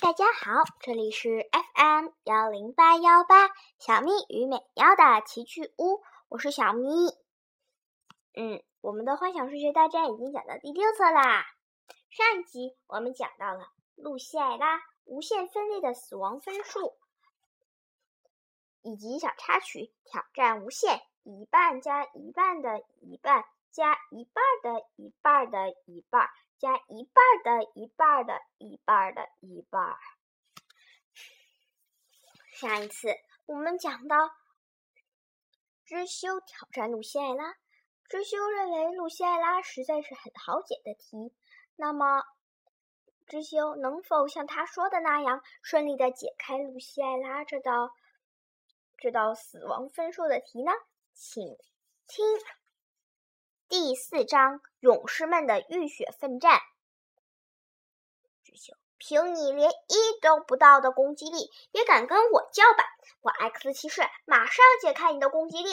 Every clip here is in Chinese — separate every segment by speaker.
Speaker 1: 大家好，这里是 FM 幺零八幺八小咪与美妙的奇趣屋，我是小咪。嗯，我们的幻想数学大战已经讲到第六册啦。上一集我们讲到了露西艾拉无限分裂的死亡分数，以及小插曲挑战无限一半加一半的一半加一半的一半的一半。加一半的一半的一半的一半。上一次我们讲到知修挑战露西艾拉，知修认为露西艾拉实在是很好解的题。那么，知修能否像他说的那样顺利的解开露西艾拉这道这道死亡分数的题呢？请听。第四章：勇士们的浴血奋战。智秀，凭你连一都不到的攻击力，也敢跟我叫板？我 X 骑士马上解开你的攻击力。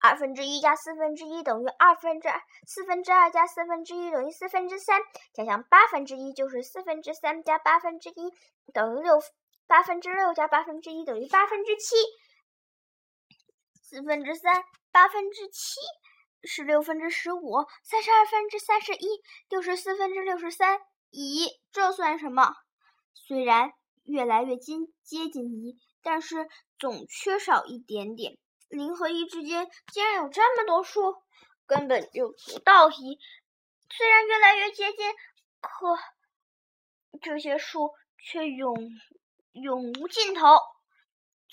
Speaker 1: 二分之一加四分之一等于二分之二，四分之二加四分之一等于四分之三，加上八分之一就是四分之三加八分之一等于六，八分之六加八分之一等于八分之七，四分之三八分之七。十六分之十五，三十二分之三十一，六十四分之六十三。咦，这算什么？虽然越来越近接近一，但是总缺少一点点。零和一之间竟然有这么多数，根本就不到一。虽然越来越接近，可这些数却永永无尽头。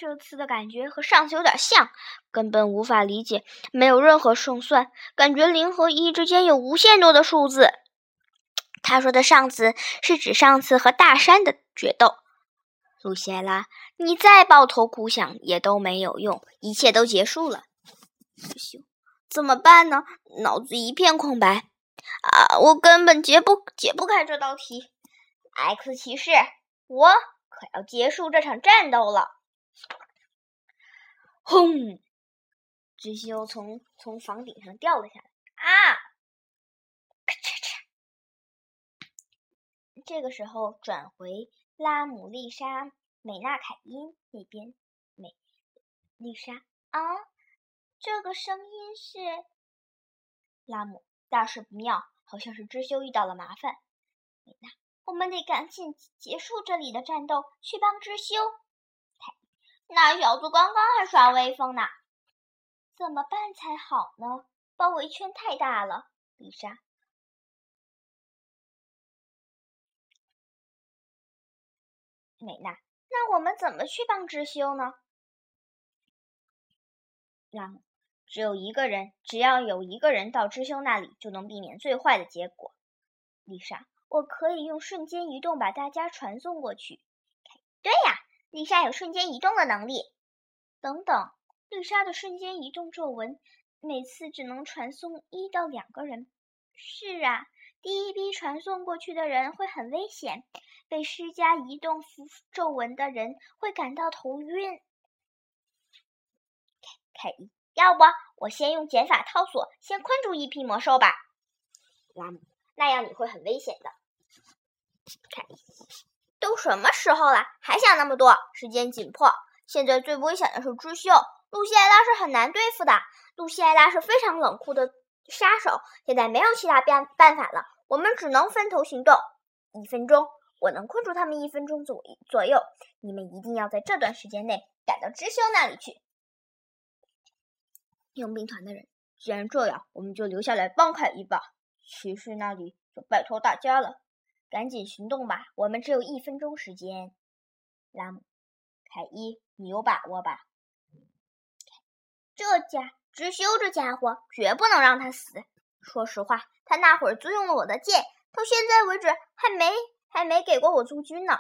Speaker 1: 这次的感觉和上次有点像，根本无法理解，没有任何胜算，感觉零和一之间有无限多的数字。他说的上次是指上次和大山的决斗。露西拉，你再抱头苦想也都没有用，一切都结束了。不行，怎么办呢？脑子一片空白啊！我根本解不解不开这道题。X 骑士，我可要结束这场战斗了。轰！知修从从房顶上掉了下来。啊！咔嚓嚓！这个时候转回拉姆、丽莎、美娜、凯因那边。美丽莎啊，这个声音是拉姆。大事不妙，好像是知修遇到了麻烦。美娜，我们得赶紧结束这里的战斗，去帮知修。那小子刚刚还耍威风呢，怎么办才好呢？包围圈太大了，丽莎。美娜，那我们怎么去帮知修呢？只有一个人，只要有一个人到知修那里，就能避免最坏的结果。丽莎，我可以用瞬间移动把大家传送过去。对呀。丽莎有瞬间移动的能力。等等，丽莎的瞬间移动皱纹每次只能传送一到两个人。是啊，第一批传送过去的人会很危险，被施加移动符皱纹的人会感到头晕。凯伊，要不我先用减法套索先困住一批魔兽吧？拉姆，那样你会很危险的。凯伊。都什么时候了，还想那么多？时间紧迫，现在最危险的是知秀。露西艾拉是很难对付的，露西艾拉是非常冷酷的杀手。现在没有其他办办法了，我们只能分头行动。一分钟，我能困住他们一分钟左左右。你们一定要在这段时间内赶到知修那里去。佣兵团的人，既然这样，我们就留下来帮凯伊吧。骑士那里就拜托大家了。赶紧行动吧，我们只有一分钟时间。拉姆，凯伊，你有把握吧？这家直修这家伙绝不能让他死。说实话，他那会儿租用了我的剑，到现在为止还没还没给过我租金呢。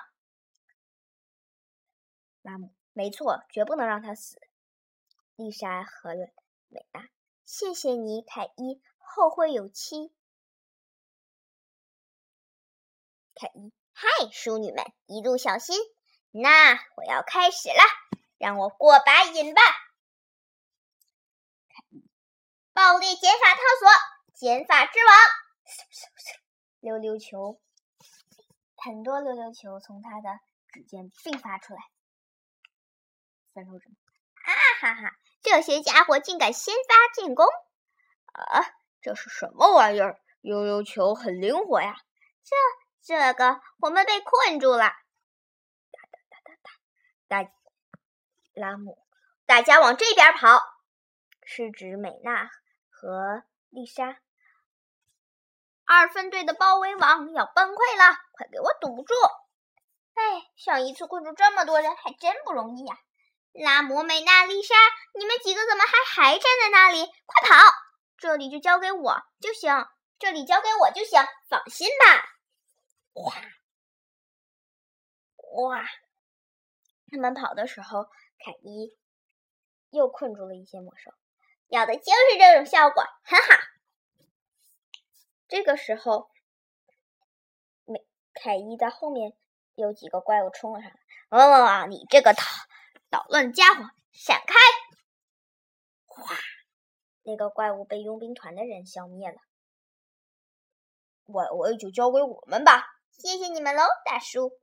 Speaker 1: 拉姆，没错，绝不能让他死。丽莎和美娜，谢谢你，凯伊，后会有期。凯伊，嗨，淑女们，一路小心。那我要开始了，让我过把瘾吧。暴力减法套索，减法之王，溜溜球。很多溜溜球从他的指尖迸发出来。三手指，啊哈哈！这些家伙竟敢先发进攻！
Speaker 2: 啊，这是什么玩意儿？溜溜球很灵活呀！
Speaker 1: 这这个，我们被困住了！
Speaker 2: 哒哒哒哒哒！大拉姆，大家往这边跑！是指美娜和丽莎。
Speaker 1: 二分队的包围网要崩溃了，快给我堵住！哎，上一次困住这么多人还真不容易呀！拉姆、美娜、丽莎，你们几个怎么还还站在那里？快跑！这里就交给我就行，这里交给我就行，放心吧。
Speaker 2: 哇哇！他们跑的时候，凯伊又困住了一些魔兽，
Speaker 1: 要的就是这种效果，很好。
Speaker 2: 这个时候，美凯伊的后面有几个怪物冲了上来。哦，你这个捣捣乱家伙，闪开！哗，那个怪物被佣兵团的人消灭了。我我也就交给我们吧，
Speaker 1: 谢谢你们喽，大叔。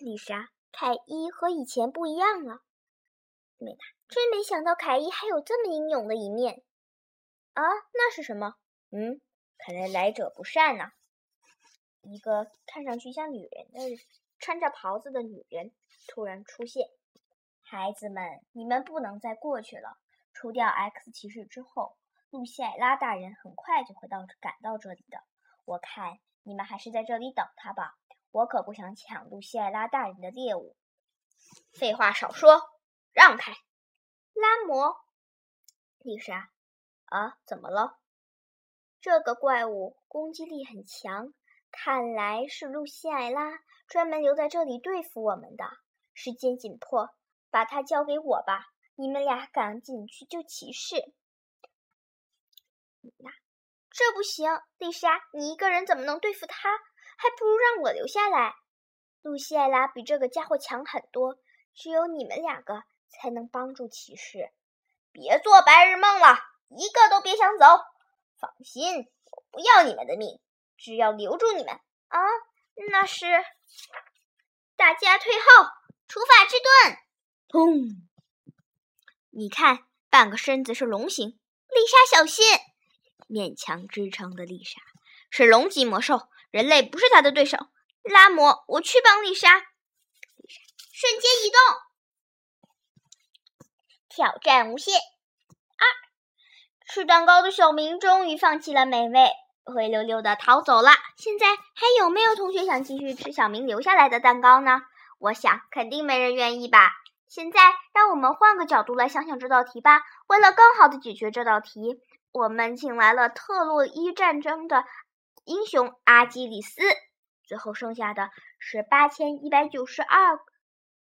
Speaker 2: 丽莎，凯伊和以前不一样了。美娜，真没想到凯伊还有这么英勇的一面。啊，那是什么？嗯，看来来者不善呐。一个看上去像女人的、穿着袍子的女人突然出现。孩子们，你们不能再过去了。除掉 X 骑士之后，露西艾拉大人很快就会到赶到这里的。我看你们还是在这里等他吧。我可不想抢露西艾拉大人的猎物。废话少说，让开！
Speaker 1: 拉摩，
Speaker 2: 丽莎。啊，怎么了？这个怪物攻击力很强，看来是露西艾拉专门留在这里对付我们的。时间紧迫，把它交给我吧。你们俩赶紧去救骑士。
Speaker 1: 那这不行，丽莎，你一个人怎么能对付他？还不如让我留下来。露西艾拉比这个家伙强很多，只有你们两个才能帮助骑士。
Speaker 2: 别做白日梦了。一个都别想走！放心，我不要你们的命，只要留住你们。
Speaker 1: 啊，那是大家退后，除法之盾！
Speaker 2: 砰！你看，半个身子是龙形，丽莎小心！勉强支撑的丽莎是龙级魔兽，人类不是她的对手。拉姆，我去帮丽莎。
Speaker 1: 瞬间移动，挑战无限二。
Speaker 2: 吃蛋糕的小明终于放弃了美味，灰溜溜的逃走了。现在还有没有同学想继续吃小明留下来的蛋糕呢？我想肯定没人愿意吧。现在让我们换个角度来想想这道题吧。为了更好的解决这道题，我们请来了特洛伊战争的英雄阿基里斯。最后剩下的是八千一百九十二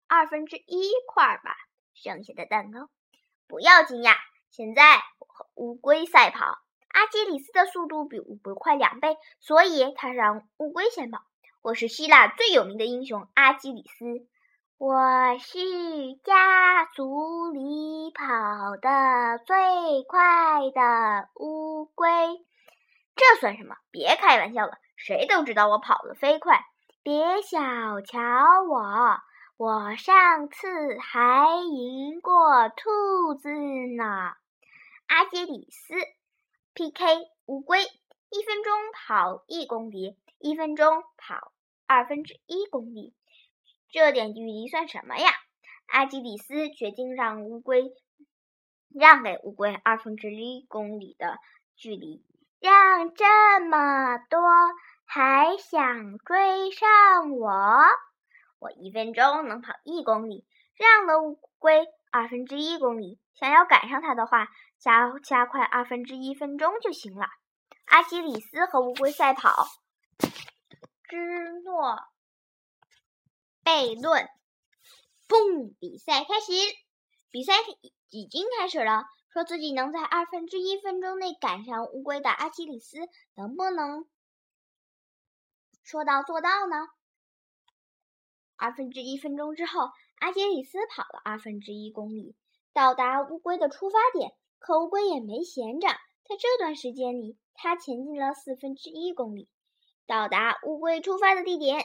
Speaker 2: 二分之一块吧。剩下的蛋糕不要惊讶。现在我和乌龟赛跑，阿基里斯的速度比乌龟快两倍，所以他让乌龟先跑。我是希腊最有名的英雄阿基里斯，我是家族里跑得最快的乌龟。这算什么？别开玩笑了，谁都知道我跑得飞快。别小瞧我。我上次还赢过兔子呢。阿基里斯 PK 乌龟，一分钟跑一公里，一分钟跑二分之一公里，这点距离算什么呀？阿基里斯决定让乌龟让给乌龟二分之一公里的距离，让这么多还想追上我？我一分钟能跑一公里，让了乌龟二分之一公里。想要赶上它的话，加加快二分之一分钟就行了。阿基里斯和乌龟赛跑，芝诺悖论。砰！比赛开始，比赛已经开始了。说自己能在二分之一分钟内赶上乌龟的阿基里斯，能不能说到做到呢？二分之一分钟之后，阿基里斯跑了二分之一公里，到达乌龟的出发点。可乌龟也没闲着，在这段时间里，他前进了四分之一公里。到达乌龟出发的地点。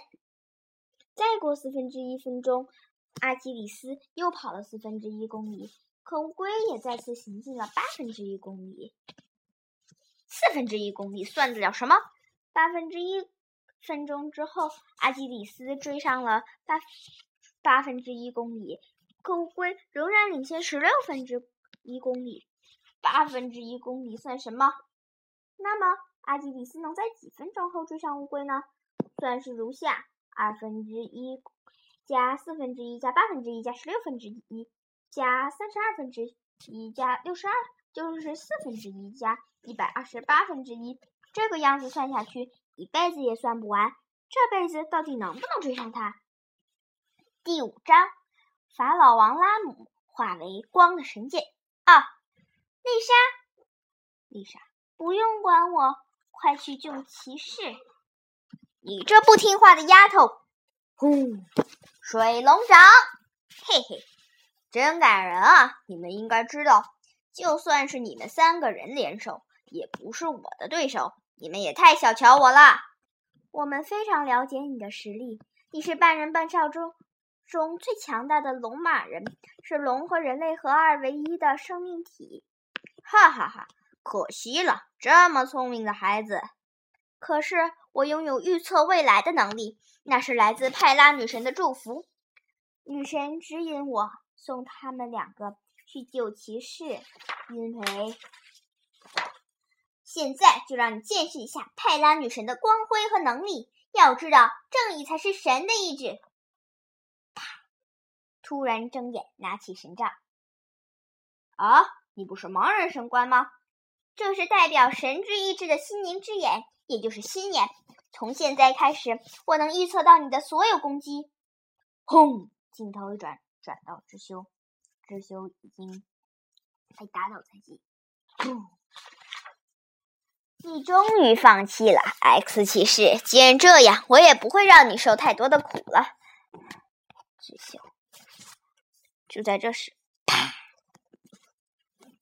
Speaker 2: 再过四分之一分钟，阿基里斯又跑了四分之一公里，可乌龟也再次行进了八分之一公里。四分之一公里算得了什么？八分之一分钟之后，阿基里斯追上了八八分之一公里，可乌龟仍然领先十六分之一公里。八分之一公里算什么？那么阿基里斯能在几分钟后追上乌龟呢？算式如下：二分之一加四分之一加八分之一加十六分之一加三十二分之一加六十二，就是四分之一加一百二十八分之一。这个样子算下去，一辈子也算不完。这辈子到底能不能追上他？第五章：法老王拉姆化为光的神剑。啊，丽莎，丽莎。不用管我，快去救骑士！你这不听话的丫头！呼，水龙掌，嘿嘿，真感人啊！你们应该知道，就算是你们三个人联手，也不是我的对手。你们也太小瞧我了。我们非常了解你的实力，你是半人半兽中中最强大的龙马人，是龙和人类合二为一的生命体。哈哈哈。可惜了，这么聪明的孩子。可是我拥有预测未来的能力，那是来自派拉女神的祝福。女神指引我送他们两个去救骑士，因为现在就让你见识一下派拉女神的光辉和能力。要知道，正义才是神的意志。啪！突然睁眼，拿起神杖。啊，你不是盲人神官吗？这是代表神之意志的心灵之眼，也就是心眼。从现在开始，我能预测到你的所有攻击。轰！镜头一转，转到知修，知修已经被打倒在地。你终于放弃了，X 骑士。既然这样，我也不会让你受太多的苦了。知修，就在这时。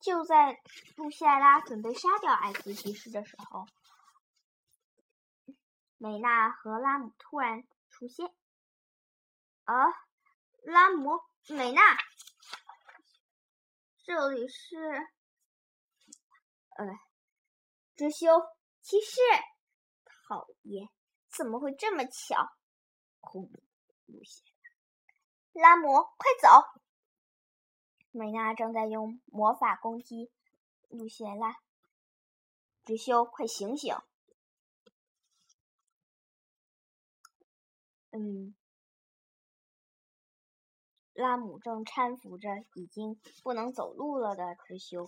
Speaker 2: 就在露西艾拉准备杀掉艾斯骑士的时候，美娜和拉姆突然出现。啊，拉姆，美娜，这里是……呃，知修骑士，讨厌，怎么会这么巧？拉姆，快走！美娜正在用魔法攻击露西拉，直修，快醒醒！嗯，拉姆正搀扶着已经不能走路了的直修。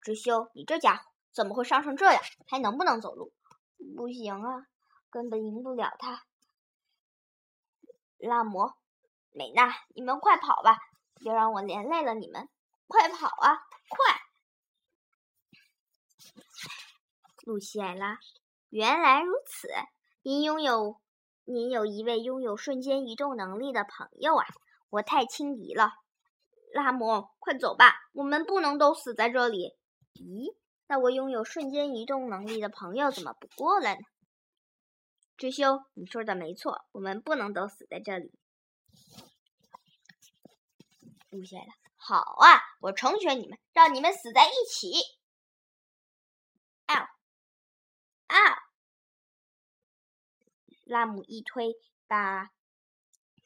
Speaker 2: 直修，你这家伙怎么会伤成这样？还能不能走路？不行啊，根本赢不了他。拉姆，美娜，你们快跑吧！别让我连累了你们！快跑啊，快！露西艾拉，原来如此，您拥有，您有一位拥有瞬间移动能力的朋友啊！我太轻敌了。拉姆，快走吧，我们不能都死在这里。咦，那我拥有瞬间移动能力的朋友怎么不过来呢？知修，你说的没错，我们不能都死在这里。露西艾拉，好啊，我成全你们，让你们死在一起。啊啊！拉姆一推，把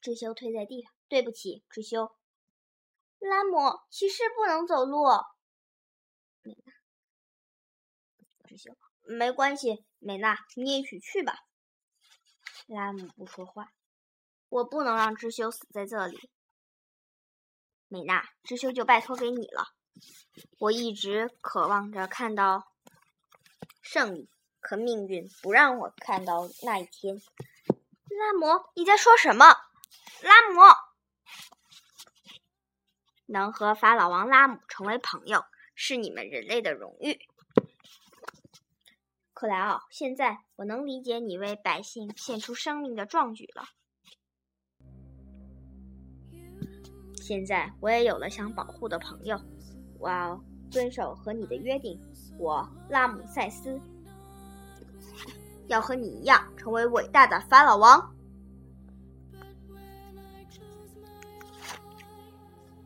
Speaker 2: 知修推在地上。对不起，知修。拉姆，骑士不能走路。美娜，知修，没关系，美娜，你一起去吧。拉姆不说话。我不能让知修死在这里。美娜，知修就拜托给你了。我一直渴望着看到胜利，可命运不让我看到那一天。拉姆，你在说什么？拉姆，能和法老王拉姆成为朋友，是你们人类的荣誉。克莱奥，现在我能理解你为百姓献出生命的壮举了。现在我也有了想保护的朋友，我要遵守和你的约定。我拉姆塞斯，要和你一样成为伟大的法老王。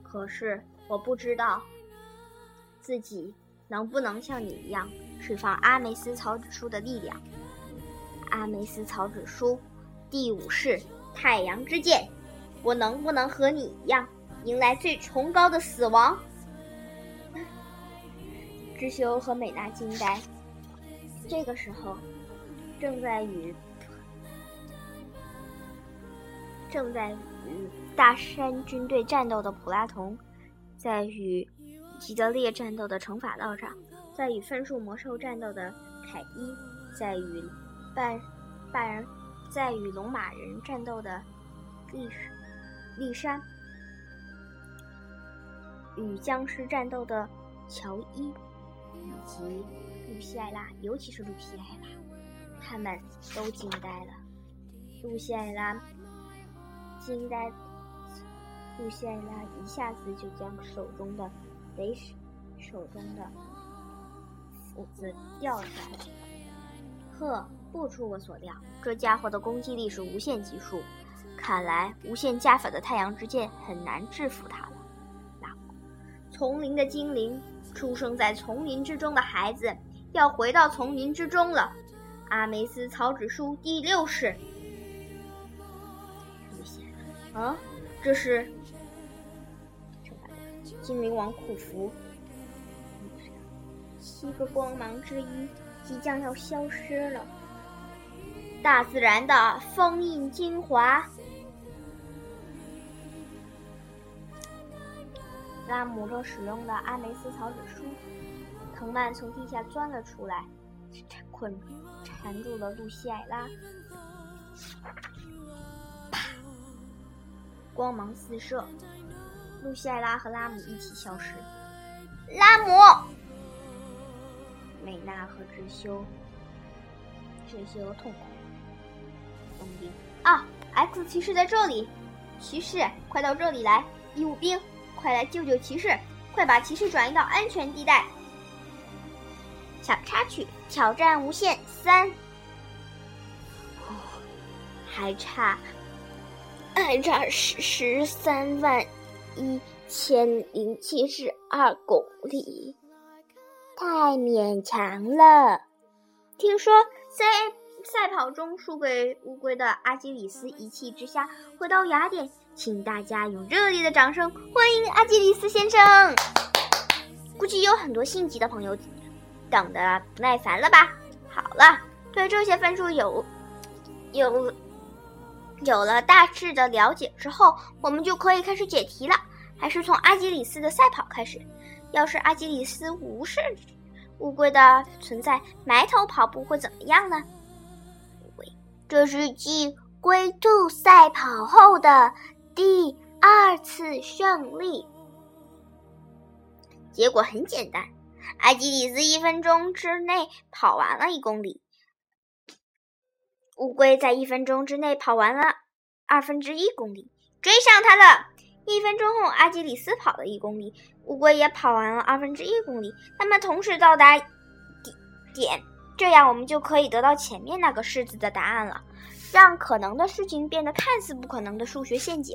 Speaker 2: 可是我不知道自己能不能像你一样释放阿梅斯草纸书的力量。阿梅斯草纸书第五式太阳之剑，我能不能和你一样迎来最崇高的死亡？知修和美娜惊呆。这个时候，正在与正在与。大山军队战斗的普拉童，在与吉德烈战斗的惩罚道长，在与分数魔兽战斗的凯伊，在与半半人，在与龙马人战斗的丽丽莎，与僵尸战斗的乔伊，以及露西艾拉，尤其是露西艾拉，他们都惊呆了。露西艾拉惊呆。路西艾拉一下子就将手中的雷手中的斧子掉下来。呵，不出我所料，这家伙的攻击力是无限级数，看来无限加法的太阳之剑很难制服他了。那丛林的精灵，出生在丛林之中的孩子，要回到丛林之中了。阿梅斯草纸书第六式。啊，这是。精灵王库福，七个光芒之一即将要消失了。大自然的封印精华。拉姆正使用的阿梅斯草纸书，藤蔓从地下钻了出来，捆缠住了露西艾拉。啪！光芒四射。露西艾拉和拉姆一起消失。拉姆、美娜和智修，智修痛苦。冬兵啊，X 骑士在这里！骑士，快到这里来！义务兵，快来救救骑士！快把骑士转移到安全地带！小插曲：挑战无限三，还差，还差十十三万。一千零七十二公里，太勉强了。听说在赛跑中输给乌龟的阿基里斯一气之下回到雅典，请大家用热烈的掌声欢迎阿基里斯先生。估计有很多心急的朋友等得不耐烦了吧？好了，对这些分数有有。有了大致的了解之后，我们就可以开始解题了。还是从阿基里斯的赛跑开始。要是阿基里斯无视乌龟的存在，埋头跑步会怎么样呢？这是继龟兔赛跑后的第二次胜利。结果很简单，阿基里斯一分钟之内跑完了一公里。乌龟在一分钟之内跑完了二分之一公里，追上他了。一分钟后，阿基里斯跑了一公里，乌龟也跑完了二分之一公里。他们同时到达点，这样我们就可以得到前面那个式子的答案了，让可能的事情变得看似不可能的数学陷阱。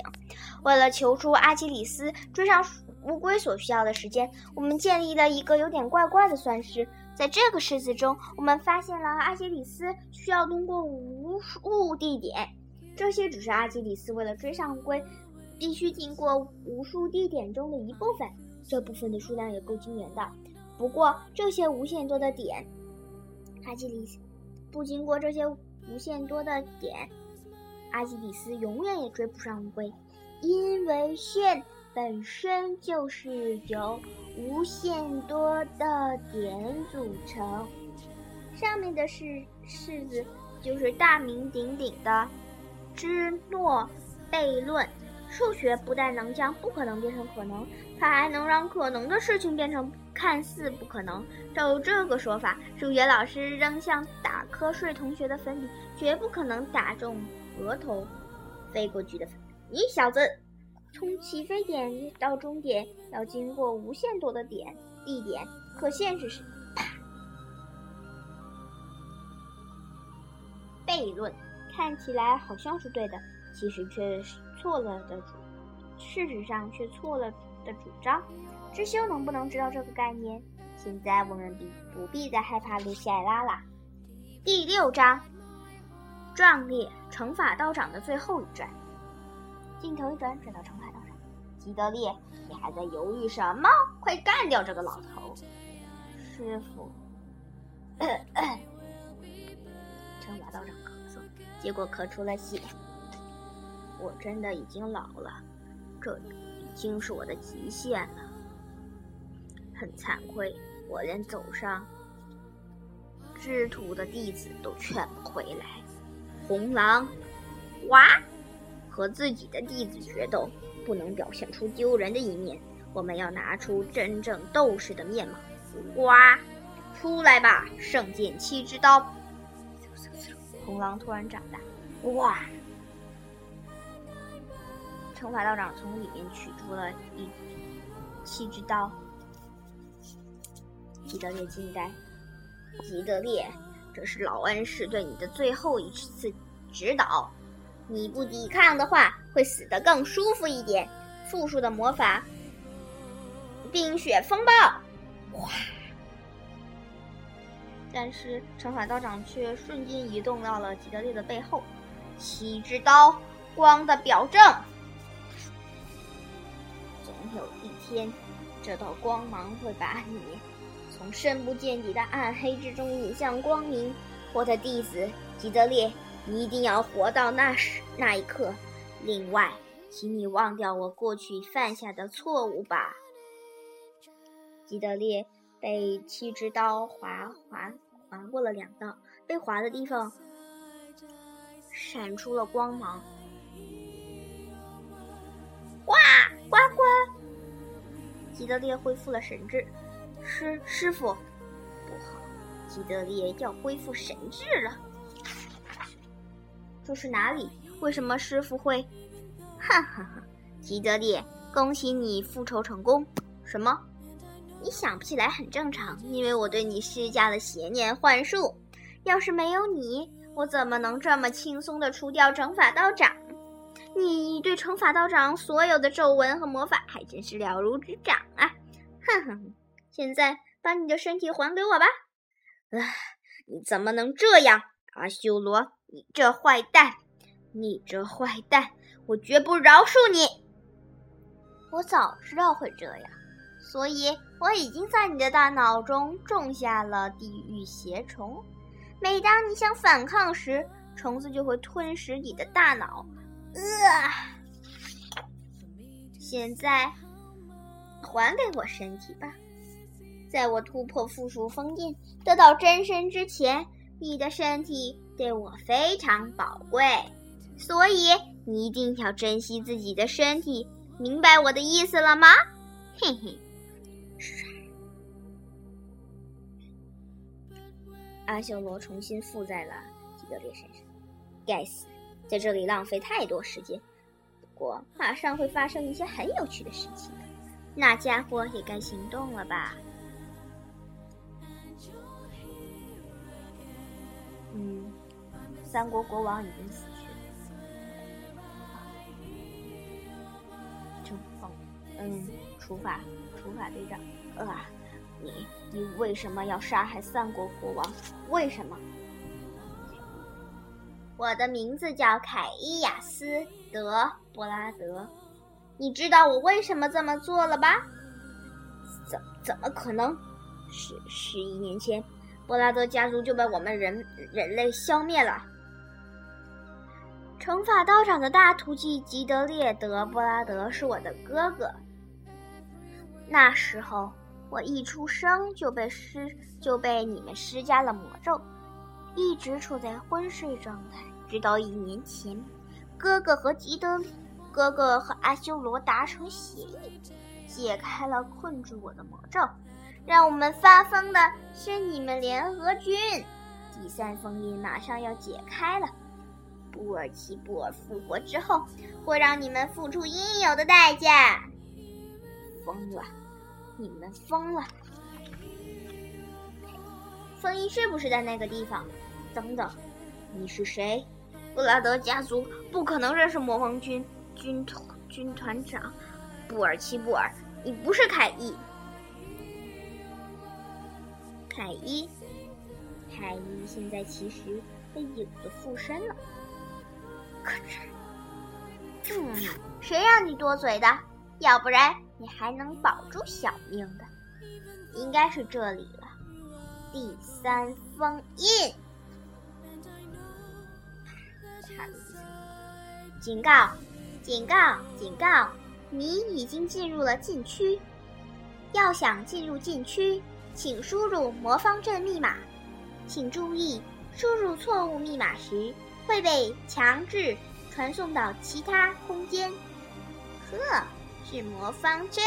Speaker 2: 为了求出阿基里斯追上乌龟所需要的时间，我们建立了一个有点怪怪的算式。在这个式子中，我们发现了阿基里斯需要通过无数地点，这些只是阿基里斯为了追上乌龟必须经过无数地点中的一部分。这部分的数量也够惊人的。不过，这些无限多的点，阿基里斯不经过这些无限多的点，阿基里斯永远也追不上乌龟，因为线本身就是由。无限多的点组成，上面的式式子就是大名鼎鼎的芝诺悖论。数学不但能将不可能变成可能，它还能让可能的事情变成看似不可能。照这个说法，数学老师扔向打瞌睡同学的粉笔，绝不可能打中额头飞过去的粉。你小子！从起飞点到终点要经过无限多的点地点，可现实是，悖论，看起来好像是对的，其实却是错了的主，事实上却错了的主张。知修能不能知道这个概念？现在我们必不必再害怕露西艾拉了。第六章，壮烈惩罚道长的最后一战。镜头一转，转到惩罚道长。吉德利，你还在犹豫什么？快干掉这个老头！师傅，惩罚道长咳嗽，结果咳出了血。我真的已经老了，这已经是我的极限了。很惭愧，我连走上制途的弟子都劝不回来。红狼，哇！和自己的弟子决斗，不能表现出丢人的一面。我们要拿出真正斗士的面貌。哇！出来吧，圣剑七之刀！红狼突然长大。哇！惩罚道长从里面取出了一七之刀。吉德烈惊呆。吉德烈，这是老恩师对你的最后一次指导。你不抵抗的话，会死得更舒服一点。复数的魔法，冰雪风暴，哇！但是惩罚道长却瞬间移动到了吉德烈的背后。七之刀，光的表证。总有一天，这道光芒会把你从深不见底的暗黑之中引向光明。我的弟子吉德烈。一定要活到那时那一刻。另外，请你忘掉我过去犯下的错误吧。吉德烈被七支刀划划划过了两道，被划的地方闪出了光芒。呱呱呱！吉德烈恢复了神智。师师傅，不好，吉德烈要恢复神智了。这是哪里？为什么师傅会？哈哈哈！吉德烈，恭喜你复仇成功。什么？你想不起来很正常，因为我对你施加了邪念幻术。要是没有你，我怎么能这么轻松的除掉惩罚道长？你对惩罚道长所有的皱纹和魔法还真是了如指掌啊！哼哼，现在把你的身体还给我吧。啊！你怎么能这样？阿修罗，你这坏蛋！你这坏蛋！我绝不饶恕你！我早知道会这样，所以我已经在你的大脑中种下了地狱邪虫。每当你想反抗时，虫子就会吞噬你的大脑。呃，现在还给我身体吧！在我突破附属封印，得到真身之前。你的身体对我非常宝贵，所以你一定要珍惜自己的身体，明白我的意思了吗？嘿嘿，阿修罗重新附在了基德烈身上。该死，在这里浪费太多时间。不过马上会发生一些很有趣的事情，那家伙也该行动了吧？三国国王已经死去了。惩罚，嗯，除法，除法队长。啊，你你为什么要杀害三国国王？为什么？我的名字叫凯伊亚斯·德·布拉德。你知道我为什么这么做了吧？怎怎么可能？十十一年前。布拉德家族就被我们人人类消灭了。惩罚道长的大徒弟吉德烈德·布拉德是我的哥哥。那时候我一出生就被施就被你们施加了魔咒，一直处在昏睡状态，直到一年前，哥哥和吉德哥哥和阿修罗达成协议，解开了困住我的魔咒。让我们发疯的是你们联合军，第三封印马上要解开了。布尔奇布尔复活之后，会让你们付出应有的代价。疯了，你们疯了！封印是不是在那个地方？等等，你是谁？布拉德家族不可能认识魔王军军团军团长布尔奇布尔。你不是凯伊。凯伊，凯伊现在其实被影子附身了。可是，嗯，谁让你多嘴的？要不然你还能保住小命的？应该是这里了。第三封印。警告！警告！警告！你已经进入了禁区。要想进入禁区，请输入魔方阵密码。请注意，输入错误密码时会被强制传送到其他空间。呵，是魔方阵，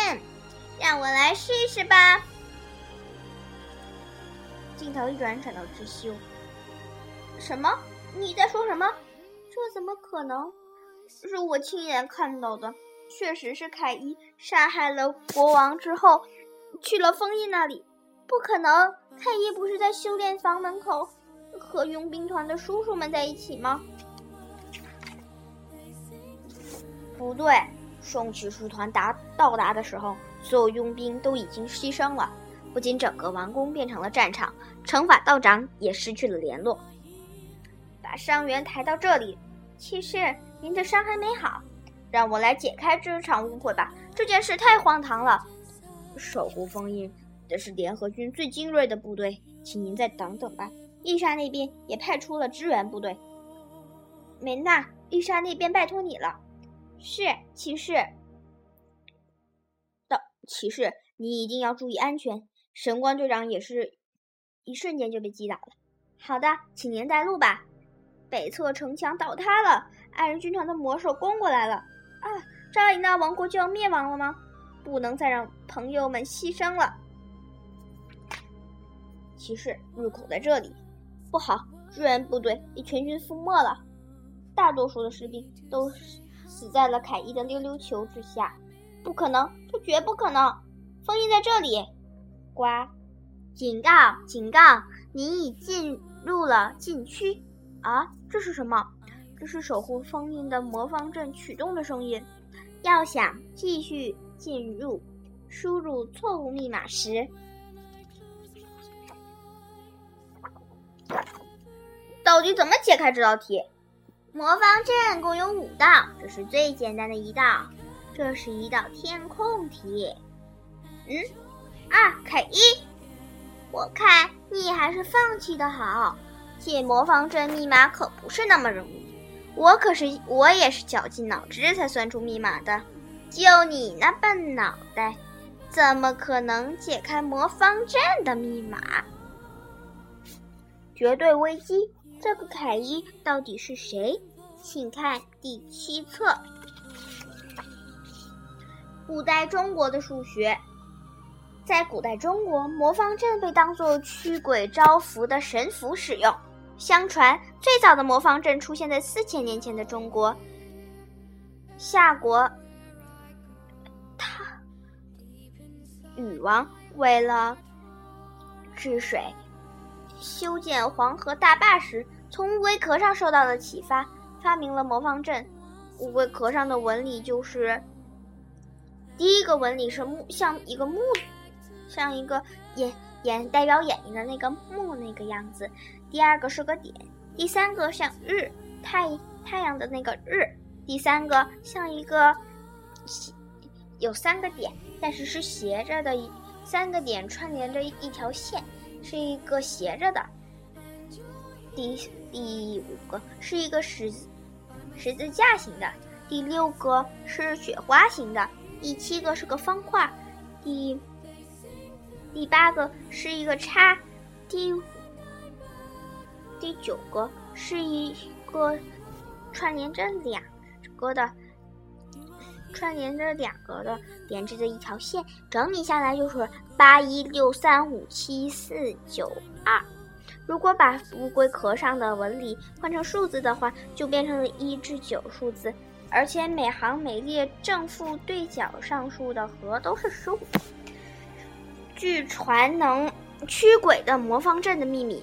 Speaker 2: 让我来试试吧。镜头一转，转到智修。什么？你在说什么？这怎么可能？是我亲眼看到的，确实是凯伊杀害了国王之后，去了封印那里。不可能，凯伊不是在修炼房门口和佣兵团的叔叔们在一起吗？不对，圣骑士团达到达的时候，所有佣兵都已经牺牲了。不仅整个王宫变成了战场，惩罚道长也失去了联络。把伤员抬到这里，骑士。您的伤还没好，让我来解开这场误会吧。这件事太荒唐了。守护封印的是联合军最精锐的部队，请您再等等吧。伊莎那边也派出了支援部队。梅娜，伊莎那边拜托你了。是骑士。的骑士，你一定要注意安全。神官队长也是一瞬间就被击倒了。好的，请您带路吧。北侧城墙倒塌了。爱人军团的魔兽攻过来了！啊，扎里纳王国就要灭亡了吗？不能再让朋友们牺牲了。骑士入口在这里，不好，支援部队已全军覆没了，大多数的士兵都死在了凯伊的溜溜球之下。不可能，这绝不可能！封印在这里。呱！警告！警告！你已进入了禁区。啊，这是什么？这是守护封印的魔方阵启动的声音。要想继续进入，输入错误密码时，到底怎么解开这道题？魔方阵共有五道，这是最简单的一道。这是一道填空题。嗯，二开一，我看你还是放弃的好。解魔方阵密码可不是那么容易。我可是我也是绞尽脑汁才算出密码的，就你那笨脑袋，怎么可能解开魔方阵的密码？绝对危机，这个凯伊到底是谁？请看第七册。古代中国的数学，在古代中国，魔方阵被当作驱鬼招福的神符使用。相传，最早的魔方阵出现在四千年前的中国。夏国，他禹王为了治水、修建黄河大坝时，从乌龟壳上受到了启发，发明了魔方阵。乌龟壳上的纹理就是第一个纹理是木，像一个木，像一个眼眼代表眼睛的那个木那个样子。第二个是个点，第三个像日太太阳的那个日，第三个像一个有三个点，但是是斜着的，三个点串联着一条线，是一个斜着的。第第五个是一个十十字架形的，第六个是雪花形的，第七个是个方块，第第八个是一个叉，第。第九个是一个串联着两个的，串联着两个的连着的一条线，整理下来就是八一六三五七四九二。如果把乌龟壳上的纹理换成数字的话，就变成了一至九数字，而且每行每列正负对角上数的和都是十五。据传能驱鬼的魔方阵的秘密。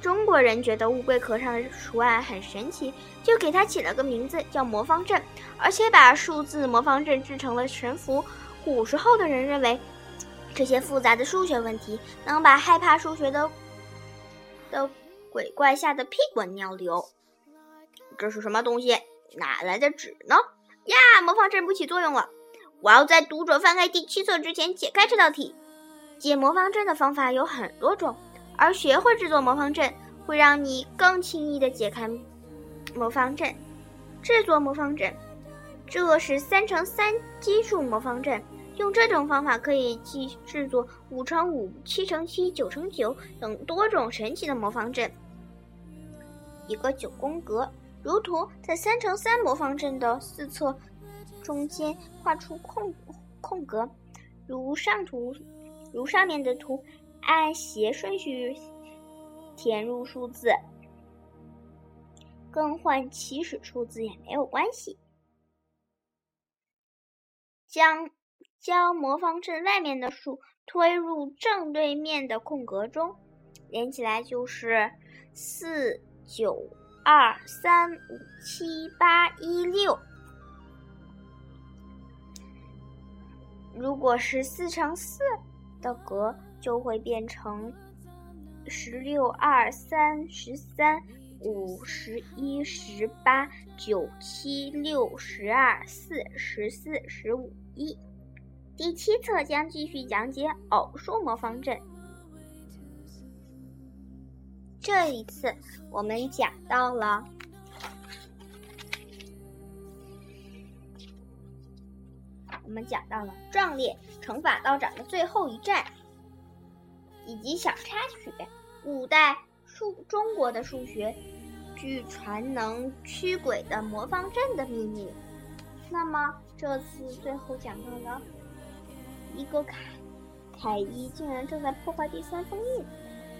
Speaker 2: 中国人觉得乌龟壳上的图案很神奇，就给它起了个名字叫魔方阵，而且把数字魔方阵制成了神符。古时候的人认为，这些复杂的数学问题能把害怕数学的的鬼怪吓得屁滚尿流。这是什么东西？哪来的纸呢？呀，魔方阵不起作用了！我要在读者翻开第七册之前解开这道题。解魔方阵的方法有很多种。而学会制作魔方阵，会让你更轻易地解开魔方阵。制作魔方阵，这是三乘三基数魔方阵。用这种方法可以既制作五乘五、七乘七、九乘九等多种神奇的魔方阵。一个九宫格，如图，在三乘三魔方阵的四侧中间画出空空格，如上图，如上面的图。按斜顺序填入数字，更换起始数字也没有关系。将将魔方阵外面的数推入正对面的空格中，连起来就是四九二三五七八一六。如果是四乘四的格。就会变成十六、二、三、十三、五、十一、十八、九、七、六、十二、四、十四、十五、一。第七册将继续讲解偶数魔方阵。这一次我们讲到了，我们讲到了壮烈乘法道长的最后一战。以及小插曲，古代数中国的数学，据传能驱鬼的魔方阵的秘密。那么这次最后讲到了一个凯凯伊竟然正在破坏第三封印，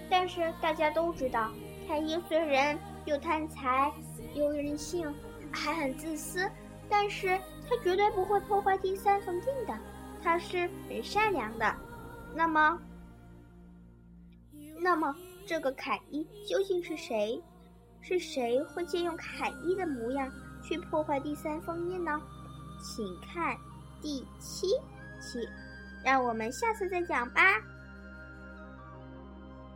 Speaker 2: 但是大家都知道，凯伊虽然又贪财又任性，还很自私，但是他绝对不会破坏第三封印的，他是很善良的。那么。那么，这个凯伊究竟是谁？是谁会借用凯伊的模样去破坏第三封印呢？请看第七期，让我们下次再讲吧。